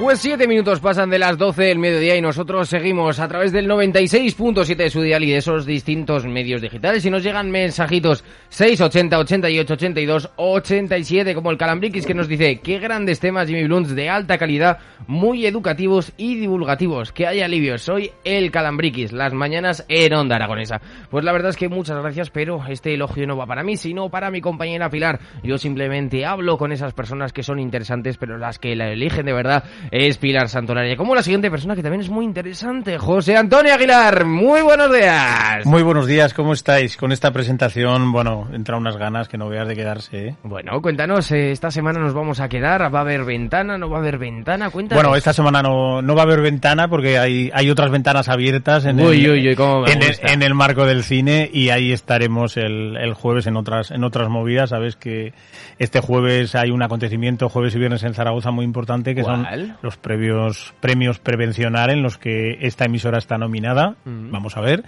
Pues siete minutos pasan de las 12 del mediodía y nosotros seguimos a través del 96.7 de su dial y de esos distintos medios digitales. Y nos llegan mensajitos 680, 88, 82, 87, como el Calambriquis que nos dice, qué grandes temas Jimmy Blunts de alta calidad, muy educativos y divulgativos. Que haya alivio. Soy el Calambriquis, las mañanas en Onda Aragonesa. Pues la verdad es que muchas gracias, pero este elogio no va para mí, sino para mi compañera Pilar. Yo simplemente hablo con esas personas que son interesantes, pero las que la eligen de verdad es Pilar Santolaria. Como la siguiente persona que también es muy interesante, José Antonio Aguilar. Muy buenos días. Muy buenos días, ¿cómo estáis? Con esta presentación, bueno, entra unas ganas que no veas de quedarse. ¿eh? Bueno, cuéntanos, eh, esta semana nos vamos a quedar, ¿va a haber ventana, no va a haber ventana? Cuéntanos. Bueno, esta semana no, no va a haber ventana porque hay, hay otras ventanas abiertas en, el, en, el, marco del cine y ahí estaremos el, el jueves en otras, en otras movidas. Sabes que este jueves hay un acontecimiento, jueves y viernes en Zaragoza muy importante, que son los previos premios Prevencionar en los que esta emisora está nominada. Mm. Vamos a ver.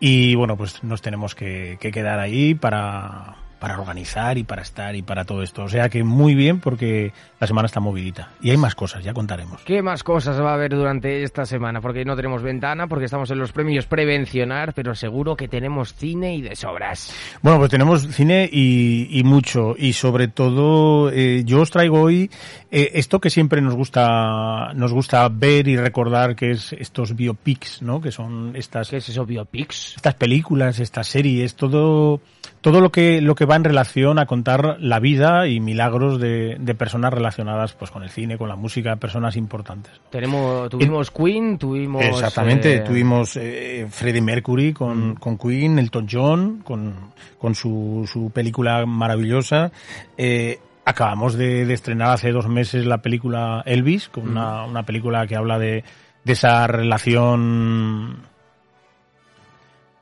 Y bueno, pues nos tenemos que quedar ahí para, para organizar y para estar y para todo esto. O sea que muy bien porque la semana está movidita. Y hay más cosas, ya contaremos. ¿Qué más cosas va a haber durante esta semana? Porque no tenemos ventana, porque estamos en los premios Prevencionar, pero seguro que tenemos cine y de sobras. Bueno, pues tenemos cine y, mucho. Y sobre todo, eh, yo os traigo hoy eh, esto que siempre nos gusta, nos gusta ver y recordar, que es estos biopics, ¿no? Que son estas... ¿Qué es eso, biopics? Estas películas, estas series, todo todo lo que, lo que va en relación a contar la vida y milagros de, de personas relacionadas pues con el cine, con la música, personas importantes. Tenemos, tuvimos Queen, tuvimos... Exactamente, eh, tuvimos eh, Freddie Mercury con, mm. con Queen, Elton John, con, con su, su película maravillosa. Eh, acabamos de, de, estrenar hace dos meses la película Elvis, con una, una película que habla de, de esa relación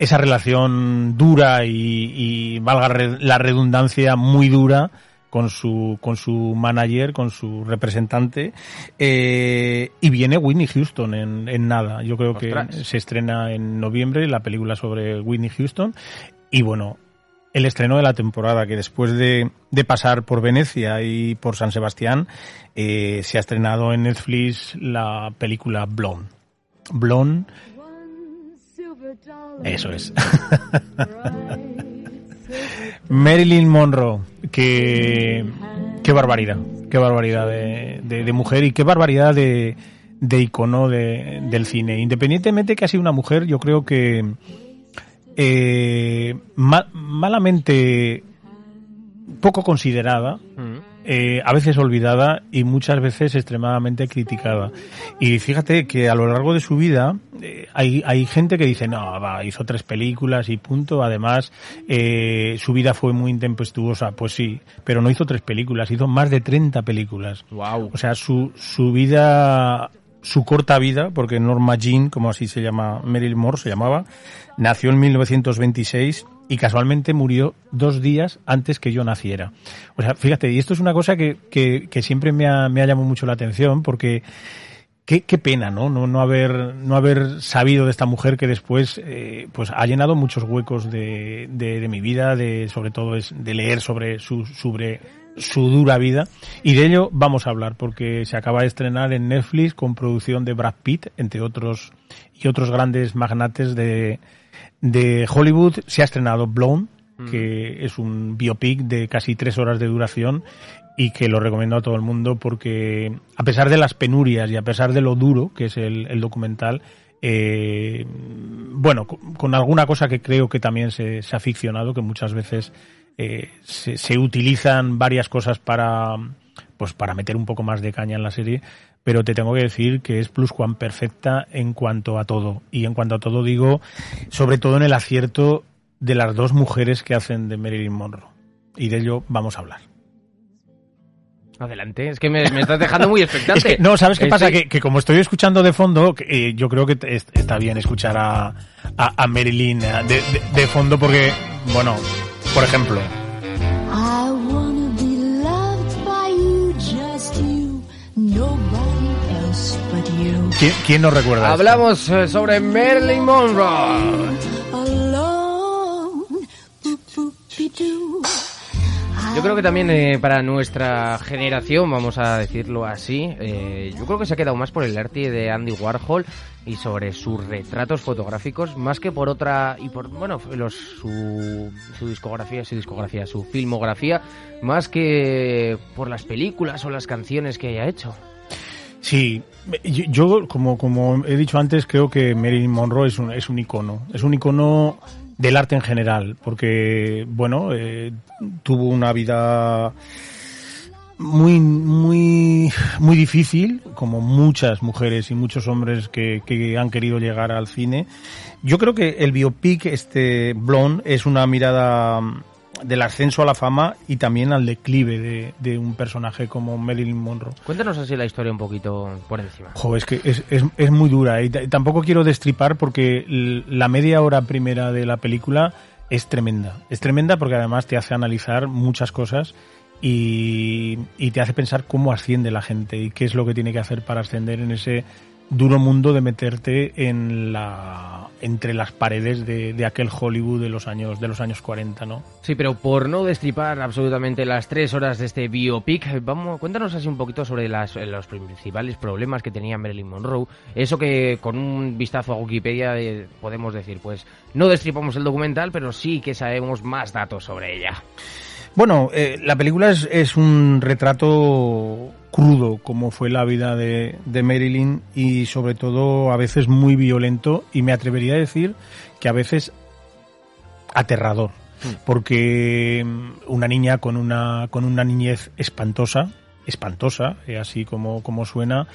esa relación dura y, valga la redundancia, muy dura con su, con su manager, con su representante, eh, y viene Whitney Houston en, en nada. Yo creo que se estrena en noviembre la película sobre Whitney Houston, y bueno, el estreno de la temporada, que después de, de pasar por Venecia y por San Sebastián, eh, se ha estrenado en Netflix la película Blonde. Blonde eso es. Marilyn Monroe, que qué barbaridad, qué barbaridad de, de, mujer y qué barbaridad de, de icono de, del cine. Independientemente que ha sido una mujer, yo creo que eh, malamente poco considerada. Mm. Eh, a veces olvidada y muchas veces extremadamente criticada. Y fíjate que a lo largo de su vida hay, hay gente que dice, no, va, hizo tres películas y punto. Además, eh, su vida fue muy intempestuosa. Pues sí, pero no hizo tres películas, hizo más de 30 películas. Wow. O sea, su, su vida su corta vida, porque Norma Jean, como así se llama, Meryl Moore se llamaba, nació en 1926 y casualmente murió dos días antes que yo naciera. O sea, fíjate, y esto es una cosa que, que, que siempre me ha, me ha llamado mucho la atención porque qué, qué pena, ¿no? ¿no? No haber, no haber sabido de esta mujer que después, eh, pues ha llenado muchos huecos de, de, de, mi vida, de, sobre todo es de leer sobre su, sobre su dura vida y de ello vamos a hablar porque se acaba de estrenar en Netflix con producción de Brad Pitt, entre otros, y otros grandes magnates de, de Hollywood se ha estrenado Blown, mm. que es un biopic de casi tres horas de duración y que lo recomiendo a todo el mundo porque a pesar de las penurias y a pesar de lo duro que es el, documental, eh, bueno, con, alguna cosa que creo que también se, ha ficcionado, que muchas veces eh, se, se, utilizan varias cosas para, pues para meter un poco más de caña en la serie, pero te tengo que decir que es plus Juan perfecta en cuanto a todo. Y en cuanto a todo digo, sobre todo en el acierto de las dos mujeres que hacen de Marilyn Monroe. y de ello vamos a hablar. Adelante, es que me, estás dejando muy expectante. no, ¿sabes qué pasa? Que, como estoy escuchando de fondo, eh, yo creo que está bien escuchar a, a, Marilyn eh, de, de, fondo porque, bueno, por ejemplo... ¿Quién, ¿Quién, nos recuerda? Hablamos eh, sobre Marilyn Monroe. Yo creo que también eh, para nuestra generación, vamos a decirlo así, eh, yo creo que se ha quedado más por el arte de Andy Warhol y sobre sus retratos fotográficos, más que por otra, y por, bueno, los, su, su discografía, su discografía, su filmografía, más que por las películas o las canciones que haya hecho. Sí, yo como, como he dicho antes, creo que Marilyn Monroe es un, es un icono. Es un icono del arte en general, porque, bueno, eh, tuvo una vida muy, muy, muy difícil, como muchas mujeres y muchos hombres que, que han querido llegar al cine. Yo creo que el biopic, este Blonde, es una mirada del ascenso a la fama y también al declive de, un personaje como Marilyn Monroe. Cuéntanos así la historia un poquito por encima. Jo, es que es, es, es muy dura y tampoco quiero destripar porque la media hora primera de la película es tremenda. Es tremenda porque además te hace analizar muchas cosas y, y te hace pensar cómo asciende la gente y qué es lo que tiene que hacer para ascender en ese duro mundo de meterte en la entre las paredes de, de, aquel Hollywood de los años de los años 40, ¿no? Sí, pero por no destripar absolutamente las tres horas de este biopic, vamos, cuéntanos así un poquito sobre las, los principales problemas que tenía Marilyn Monroe. Eso que con un vistazo a Wikipedia eh, podemos decir, pues no destripamos el documental, pero sí que sabemos más datos sobre ella. Bueno, eh, la película es, es un retrato crudo como fue la vida de, de, Marilyn y sobre todo a veces muy violento y me atrevería a decir que a veces aterrador hmm. porque mm, una niña con una con una niñez espantosa espantosa eh, así como como suena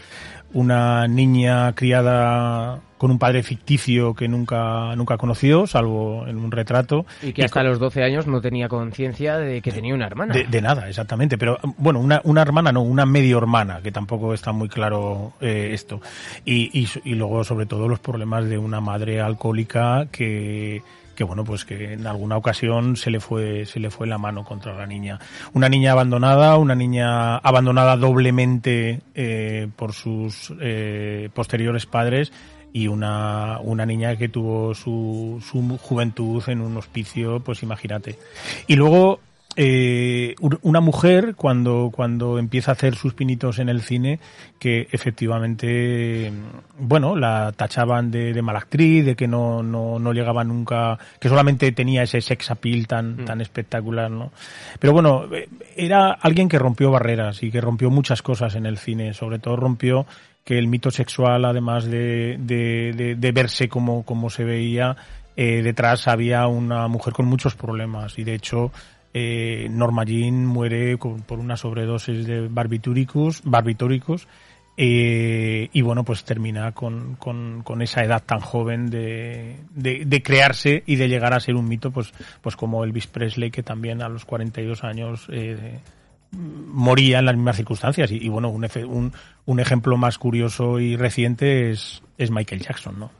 una niña criada con un padre ficticio que nunca nunca conoció, salvo en un retrato. Y que hasta los 12 años no tenía conciencia de que tenía una hermana. De, nada, exactamente. Pero bueno, una, una hermana no, una medio hermana, que tampoco está muy claro eh, esto. Y, y, y luego, sobre todo, los problemas de una madre alcohólica que que bueno, pues que en alguna ocasión se le fue, se le fue la mano contra la niña. Una niña abandonada, una niña abandonada doblemente eh, por sus eh, posteriores padres y una, una niña que tuvo su, su juventud en un hospicio, pues imagínate. Y luego eh, una mujer cuando, cuando empieza a hacer sus pinitos en el cine que efectivamente, bueno, la tachaban de, de mala actriz, de que no, no, no llegaba nunca, que solamente tenía ese sex appeal tan, mm. tan espectacular, ¿no? Pero bueno, era alguien que rompió barreras y que rompió muchas cosas en el cine, sobre todo rompió que el mito sexual, además de, de, de, verse como, como se veía, eh, detrás había una mujer con muchos problemas y de hecho eh, Norma Jean muere por una sobredosis de barbitúricos, barbitúricos eh, y bueno, pues termina con, con, esa edad tan joven de, de, crearse y de llegar a ser un mito, pues, pues como Elvis Presley, que también a los 42 años eh, moría en las mismas circunstancias. Y, bueno, un, un, un, ejemplo más curioso y reciente es, es Michael Jackson, ¿no?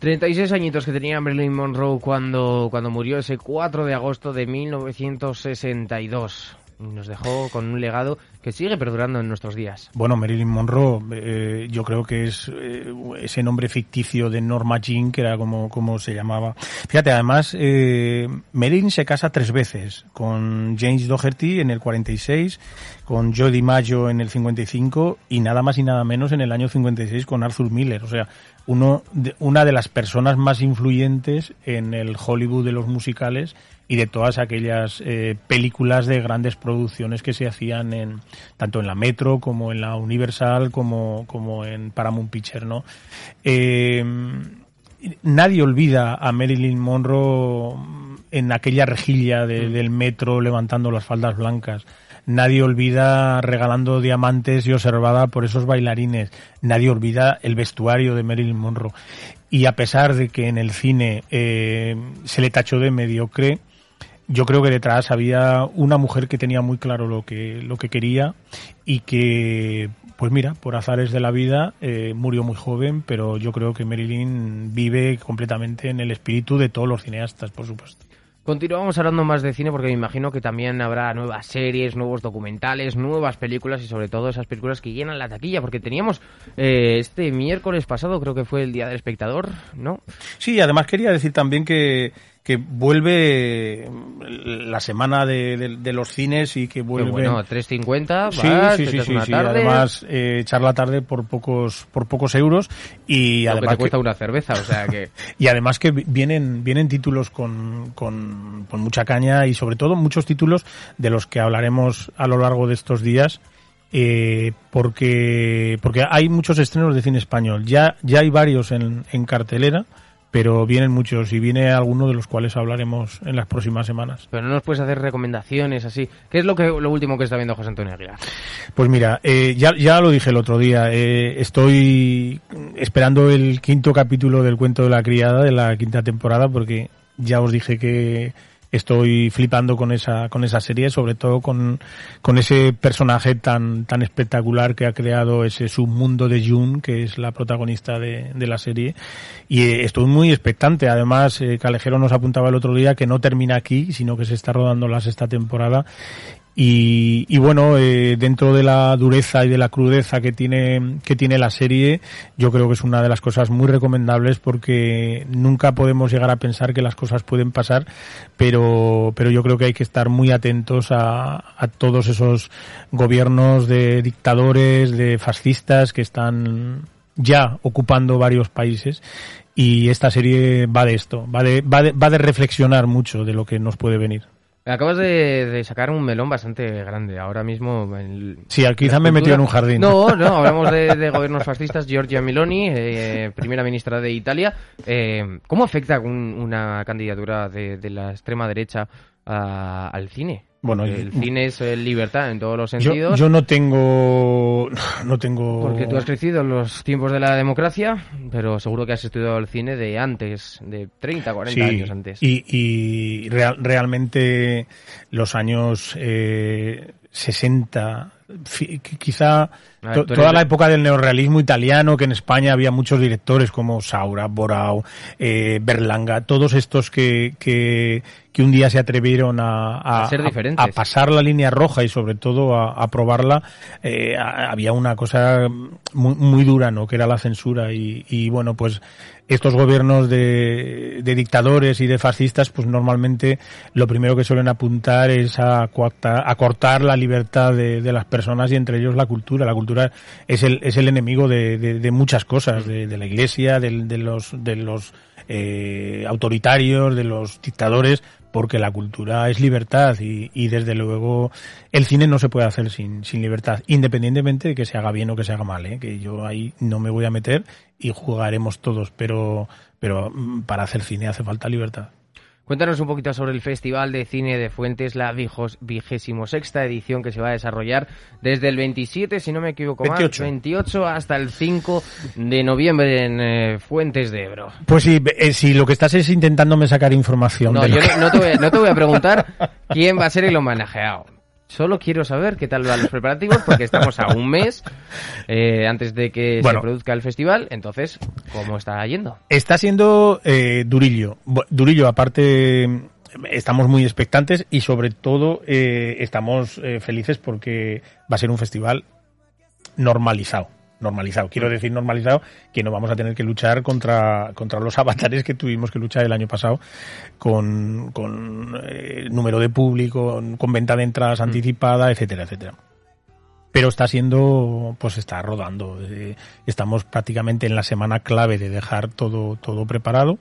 36 añitos que tenía Marilyn Monroe cuando, cuando murió ese 4 de agosto de 1962 nos dejó con un legado que sigue perdurando en nuestros días. Bueno, Marilyn Monroe, eh, yo creo que es eh, ese nombre ficticio de Norma Jean, que era como, como se llamaba. Fíjate, además, eh, Marilyn se casa tres veces, con James Doherty en el 46, con Joe DiMaggio en el 55 y nada más y nada menos en el año 56 con Arthur Miller. O sea, uno de, una de las personas más influyentes en el Hollywood de los musicales y de todas aquellas eh, películas de grandes producciones que se hacían en tanto en la Metro como en la Universal como, como en Paramount Picture, ¿no? Eh, nadie olvida a Marilyn Monroe en aquella rejilla mm. del metro levantando las faldas blancas. Nadie olvida regalando diamantes y observada por esos bailarines. Nadie olvida el vestuario de Marilyn Monroe. Y a pesar de que en el cine eh, se le tachó de mediocre, yo creo que detrás había una mujer que tenía muy claro lo que, lo que quería y que, pues mira, por azares de la vida, eh, murió muy joven, pero yo creo que Marilyn vive completamente en el espíritu de todos los cineastas, por supuesto. Continuamos hablando más de cine porque me imagino que también habrá nuevas series, nuevos documentales, nuevas películas y sobre todo esas películas que llenan la taquilla porque teníamos eh, este miércoles pasado, creo que fue el Día del Espectador, ¿no? Sí, además quería decir también que que vuelve la semana de, de, los cines y que vuelve. Bueno 3.50 sí sí sí sí, además eh, echar la tarde por pocos por pocos euros y además te cuesta una cerveza o sea que y además que vienen vienen títulos con, con, con mucha caña y sobre todo muchos títulos de los que hablaremos a lo largo de estos días eh, porque porque hay muchos estrenos de cine español. Ya ya hay varios en, en cartelera pero vienen muchos y viene alguno de los cuales hablaremos en las próximas semanas. Pero no nos puedes hacer recomendaciones así. ¿Qué es lo que lo último que está viendo José Antonio Aguilar? Pues mira, eh, ya, ya lo dije el otro día, eh, estoy esperando el quinto capítulo del cuento de la criada de la quinta temporada porque ya os dije que estoy flipando con esa con esa serie sobre todo con, con ese personaje tan tan espectacular que ha creado ese submundo de June que es la protagonista de, de la serie. Y eh, estoy muy expectante. Además eh, Calejero nos apuntaba el otro día que no termina aquí sino que se está rodando la sexta temporada y, y bueno, eh, dentro de la dureza y de la crudeza que tiene, que tiene la serie, yo creo que es una de las cosas muy recomendables porque nunca podemos llegar a pensar que las cosas pueden pasar, pero, pero yo creo que hay que estar muy atentos a, a todos esos gobiernos de dictadores, de fascistas que están ya ocupando varios países y esta serie va de esto, va de, va de, va de reflexionar mucho de lo que nos puede venir. Acabas de, sacar un melón bastante grande. Ahora mismo. sí, quizá me he metido en un jardín. No, no, hablamos de, gobiernos fascistas. Giorgia Meloni, eh, primera ministra de Italia. Eh, ¿Cómo afecta una candidatura de, la extrema derecha al cine? Bueno, el cine es eh, libertad en todos los sentidos. Yo, no tengo, no tengo. Porque tú has crecido en los tiempos de la democracia, pero seguro que has estudiado el cine de antes, de 30, 40 años antes. Y, y realmente los años eh, 60, quizá toda la época del neorrealismo italiano, que en España había muchos directores como Saura, Borau, eh, Berlanga, todos estos que, que, que, un día se atrevieron a, a, a, pasar la línea roja y sobre todo a, probarla, eh, había una cosa muy, muy, dura, ¿no? Que era la censura y, y bueno, pues estos gobiernos de, dictadores y de fascistas, pues normalmente lo primero que suelen apuntar es a, a cortar la libertad de, de las personas y entre ellos la cultura. La cultura es el, es el enemigo de, de, muchas cosas, de, la iglesia, de, los, de los eh, autoritarios, de los dictadores, porque la cultura es libertad y, y, desde luego el cine no se puede hacer sin, sin libertad, independientemente de que se haga bien o que se haga mal, ¿eh? que yo ahí no me voy a meter y jugaremos todos, pero, pero mm, para hacer cine hace falta libertad. Cuéntanos un poquito sobre el Festival de Cine de Fuentes, la vigésimo sexta edición que se va a desarrollar desde el 27, si no me equivoco 28. 28 hasta el 5 de noviembre en eh, Fuentes de Ebro. Pues sí, eh, si lo que estás es intentándome sacar información. No, yo no, te voy, no te voy a preguntar quién va a ser el homenajeado. Solo quiero saber qué tal van los preparativos porque estamos a un mes eh, antes de que se produzca el festival. Entonces, ¿cómo está yendo? Está siendo eh, durillo. Durillo, aparte, estamos muy expectantes y sobre todo eh, estamos eh, felices porque va a ser un festival normalizado normalizado. Quiero decir normalizado que no vamos a tener que luchar contra, contra los avatares que tuvimos que luchar el año pasado con, con eh, número de público, con venta de entradas mm. anticipada, etcétera, etcétera. Pero está siendo, pues está rodando. Eh, estamos prácticamente en la semana clave de dejar todo, todo preparado.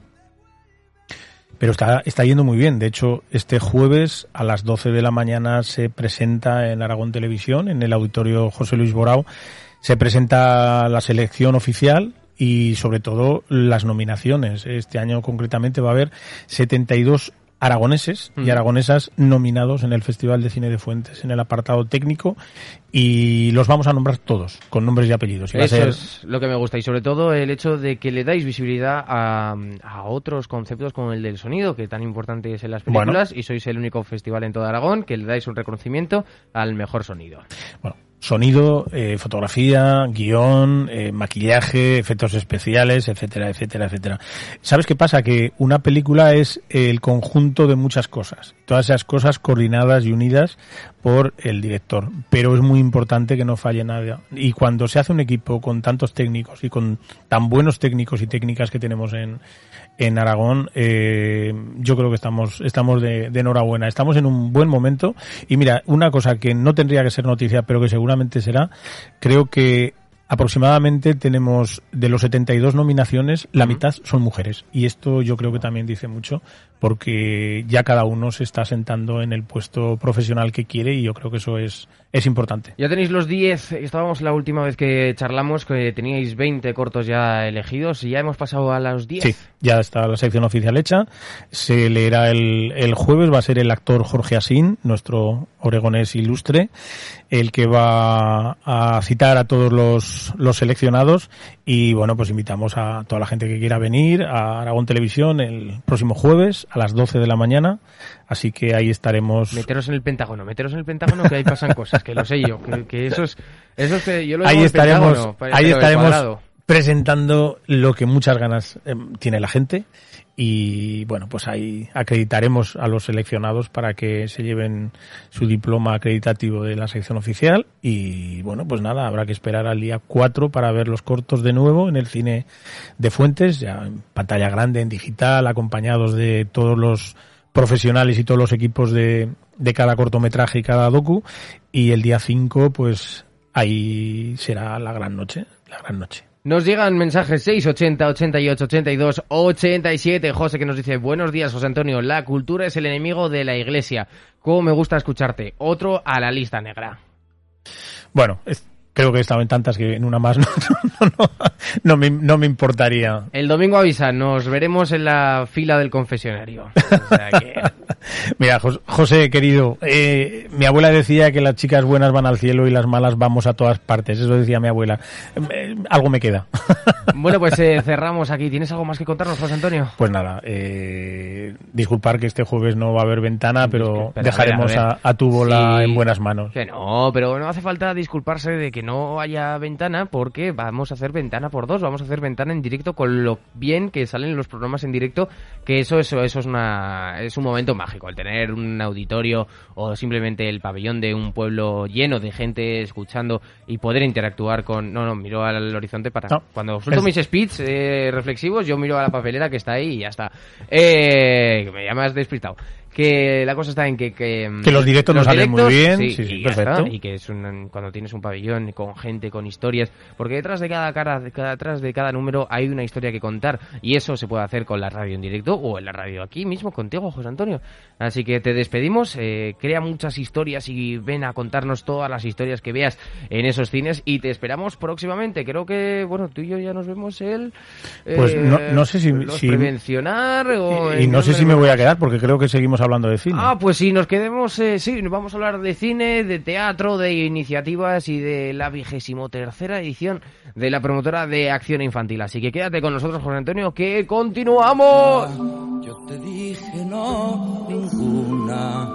Pero está, está yendo muy bien. De hecho, este jueves a las 12 de la mañana se presenta en Aragón Televisión, en el auditorio José Luis Borao, se presenta la selección oficial y sobre todo las nominaciones. Este año concretamente va a haber 72 aragoneses y aragonesas nominados en el Festival de Cine de Fuentes, en el apartado técnico, y los vamos a nombrar todos, con nombres y apellidos. Eso es lo que me gusta, y sobre todo el hecho de que le dais visibilidad a, otros conceptos como el del sonido, que tan importante es en las películas, y sois el único festival en todo Aragón que le dais un reconocimiento al mejor sonido. Bueno, sonido, eh, fotografía, guion, eh, maquillaje, efectos especiales, etcétera, etcétera, etcétera. ¿Sabes qué pasa? Que una película es el conjunto de muchas cosas, todas esas cosas coordinadas y unidas por el director, pero es muy importante que no falle nada. Y cuando se hace un equipo con tantos técnicos y con tan buenos técnicos y técnicas que tenemos en, en Aragón, eh, yo creo que estamos, estamos de, enhorabuena. Estamos en un buen momento. Y mira, una cosa que no tendría que ser noticia, pero que seguramente será, creo que aproximadamente tenemos de los 72 nominaciones, la mitad son mujeres. Y esto yo creo que también dice mucho porque ya cada uno se está sentando en el puesto profesional que quiere y yo creo que eso es, es importante. Ya tenéis los 10, estábamos la última vez que charlamos, que teníais 20 cortos ya elegidos y ya hemos pasado a los 10. Sí, ya está la sección oficial hecha. Se leerá el, el jueves, va a ser el actor Jorge Asín, nuestro oregonés ilustre, el que va a citar a todos los, los seleccionados y bueno, pues invitamos a toda la gente que quiera venir a Aragón Televisión el próximo jueves a las 12 de la mañana. Así que ahí estaremos. Meteros en el Pentágono, meteros en el Pentágono que ahí pasan cosas, que lo sé yo. Que, eso es, eso es que yo lo Ahí estaremos, ahí estaremos presentando lo que muchas ganas eh, tiene la gente y bueno, pues ahí acreditaremos a los seleccionados para que se lleven su diploma acreditativo de la sección oficial y bueno, pues nada, habrá que esperar al día 4 para ver los cortos de nuevo en el cine de Fuentes, ya en pantalla grande, en digital, acompañados de todos los profesionales y todos los equipos de, de cada cortometraje y cada docu y el día 5 pues ahí será la gran noche, la gran noche. Nos llegan mensajes 680, 88, 82, 87. José que nos dice, buenos días José Antonio, la cultura es el enemigo de la iglesia. ¿Cómo me gusta escucharte? Otro a la lista negra. Bueno, creo que en tantas que en una más no, no, no, me, no, me, importaría. El domingo avisa, nos veremos en la fila del confesionario. O sea que... Mira, José, querido, eh, mi abuela decía que las chicas buenas van al cielo y las malas vamos a todas partes. Eso decía mi abuela. Eh, algo me queda. Bueno, pues eh, cerramos aquí. ¿Tienes algo más que contarnos, José Antonio? Pues nada, disculpar que este jueves no va a haber ventana, pero, dejaremos a, tu bola en buenas manos. Que no, pero no hace falta disculparse de que no haya ventana porque vamos a hacer ventana por dos. Vamos a hacer ventana en directo con lo bien que salen los programas en directo, que eso, eso, eso es, una, es un momento mágico el tener un auditorio o simplemente el pabellón de un pueblo lleno de gente escuchando y poder interactuar con... No, no, miro al horizonte para... Cuando suelto mis speeds eh, reflexivos, yo miro a la papelera que está ahí y ya está. Eh, me llamas despistado que la cosa está en que... Que, mm, los directos nos salen muy bien, sí, sí, perfecto. y que es cuando tienes un pabellón con gente, con historias, porque detrás de cada cara, detrás de cada número hay una historia que contar, y eso se puede hacer con la radio en directo o en la radio aquí mismo contigo, José Antonio. Así que te despedimos, eh, crea muchas historias y ven a contarnos todas las historias que veas en esos cines y te esperamos próximamente. Creo que, bueno, tú y yo ya nos vemos el... Pues no, sé si... prevencionar o... Y, no sé si me voy a quedar porque creo que seguimos hablando de cine. Ah, pues sí, nos quedemos, eh, sí, nos vamos a hablar de cine, de teatro, de iniciativas y de la vigésimo tercera edición de la promotora de acción infantil. Así que quédate con nosotros, José Antonio, que continuamos. Yo te dije no, ninguna